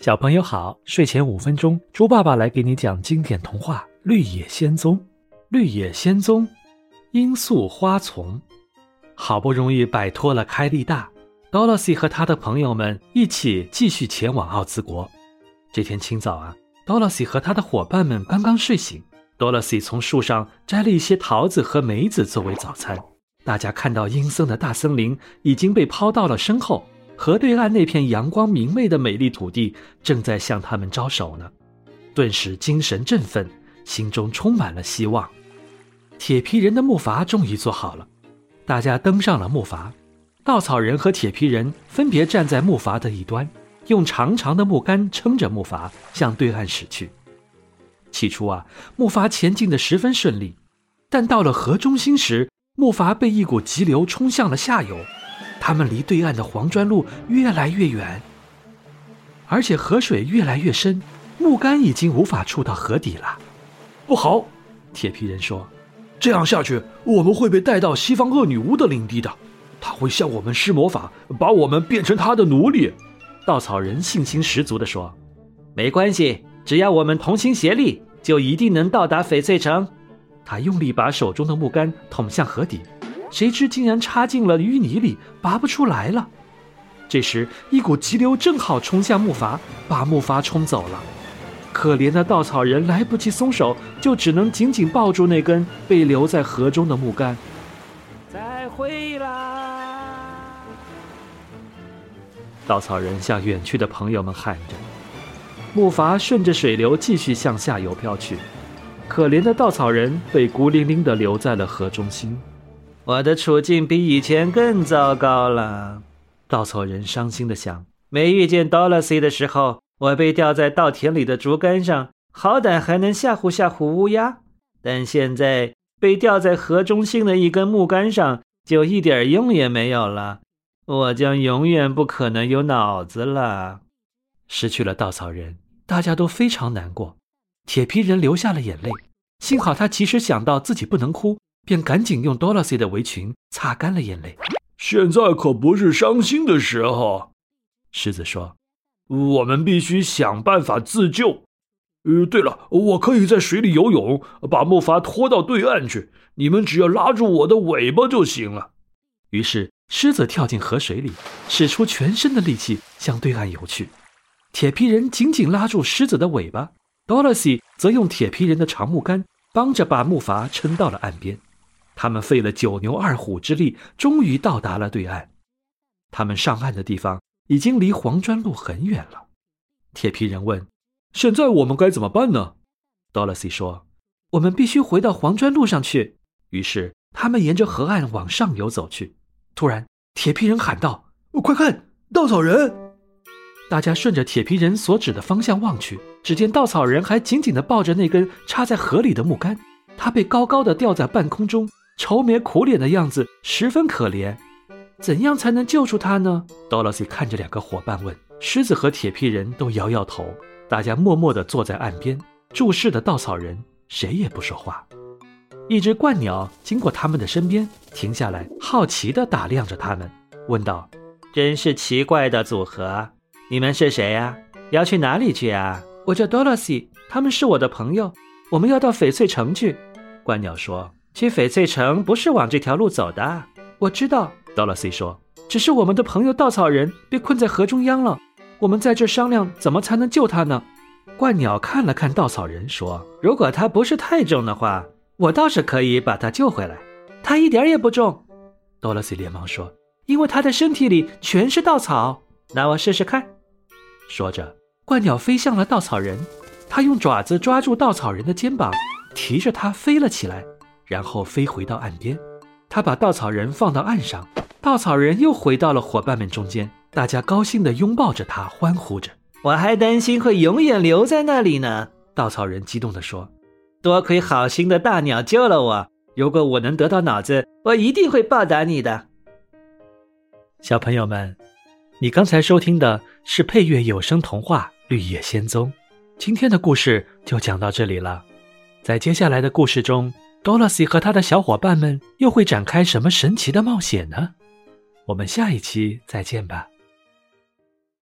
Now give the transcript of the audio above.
小朋友好，睡前五分钟，猪爸爸来给你讲经典童话《绿野仙踪》。绿野仙踪，罂粟花丛。好不容易摆脱了开利大，Dorothy 和他的朋友们一起继续前往奥兹国。这天清早啊，Dorothy 和他的伙伴们刚刚睡醒，Dorothy 从树上摘了一些桃子和梅子作为早餐。大家看到阴森的大森林已经被抛到了身后。河对岸那片阳光明媚的美丽土地正在向他们招手呢，顿时精神振奋，心中充满了希望。铁皮人的木筏终于做好了，大家登上了木筏。稻草人和铁皮人分别站在木筏的一端，用长长的木杆撑着木筏向对岸驶去。起初啊，木筏前进的十分顺利，但到了河中心时，木筏被一股急流冲向了下游。他们离对岸的黄砖路越来越远，而且河水越来越深，木杆已经无法触到河底了。不好，铁皮人说：“这样下去，我们会被带到西方恶女巫的领地的。他会向我们施魔法，把我们变成他的奴隶。”稻草人信心十足地说：“没关系，只要我们同心协力，就一定能到达翡翠城。”他用力把手中的木杆捅向河底。谁知竟然插进了淤泥里，拔不出来了。这时，一股急流正好冲向木筏，把木筏冲走了。可怜的稻草人来不及松手，就只能紧紧抱住那根被留在河中的木杆。再会啦！稻草人向远去的朋友们喊着。木筏顺着水流继续向下游飘去。可怜的稻草人被孤零零地留在了河中心。我的处境比以前更糟糕了，稻草人伤心的想。没遇见 Dolly 的时候，我被吊在稻田里的竹竿上，好歹还能吓唬吓唬乌鸦。但现在被吊在河中心的一根木杆上，就一点用也没有了。我将永远不可能有脑子了。失去了稻草人，大家都非常难过。铁皮人流下了眼泪，幸好他及时想到自己不能哭。便赶紧用 Dorothy 的围裙擦干了眼泪。现在可不是伤心的时候，狮子说：“我们必须想办法自救。呃，对了，我可以在水里游泳，把木筏拖到对岸去。你们只要拉住我的尾巴就行了。”于是，狮子跳进河水里，使出全身的力气向对岸游去。铁皮人紧紧拉住狮子的尾巴，Dorothy 则用铁皮人的长木杆帮着把木筏撑到了岸边。他们费了九牛二虎之力，终于到达了对岸。他们上岸的地方已经离黄砖路很远了。铁皮人问：“现在我们该怎么办呢？”Dorothy 说：“我们必须回到黄砖路上去。”于是他们沿着河岸往上游走去。突然，铁皮人喊道：“快看，稻草人！”大家顺着铁皮人所指的方向望去，只见稻草人还紧紧地抱着那根插在河里的木杆，他被高高的吊在半空中。愁眉苦脸的样子十分可怜，怎样才能救出他呢？Dorothy 看着两个伙伴问。狮子和铁皮人都摇摇头，大家默默地坐在岸边，注视的稻草人，谁也不说话。一只鹳鸟经过他们的身边，停下来，好奇地打量着他们，问道：“真是奇怪的组合，你们是谁呀？要去哪里去啊？”我叫 Dorothy，他们是我的朋友，我们要到翡翠城去。鹳鸟说。去翡翠城不是往这条路走的，我知道。Dorothy 说：“只是我们的朋友稻草人被困在河中央了，我们在这商量怎么才能救他呢？”鹳鸟看了看稻草人，说：“如果他不是太重的话，我倒是可以把他救回来。他一点也不重。”Dorothy 连忙说：“因为他的身体里全是稻草。那我试试看。”说着，鹳鸟飞向了稻草人，它用爪子抓住稻草人的肩膀，提着它飞了起来。然后飞回到岸边，他把稻草人放到岸上，稻草人又回到了伙伴们中间，大家高兴地拥抱着他，欢呼着。我还担心会永远留在那里呢，稻草人激动地说：“多亏好心的大鸟救了我，如果我能得到脑子，我一定会报答你的。”小朋友们，你刚才收听的是配乐有声童话《绿野仙踪》，今天的故事就讲到这里了，在接下来的故事中。多萝西和他的小伙伴们又会展开什么神奇的冒险呢？我们下一期再见吧。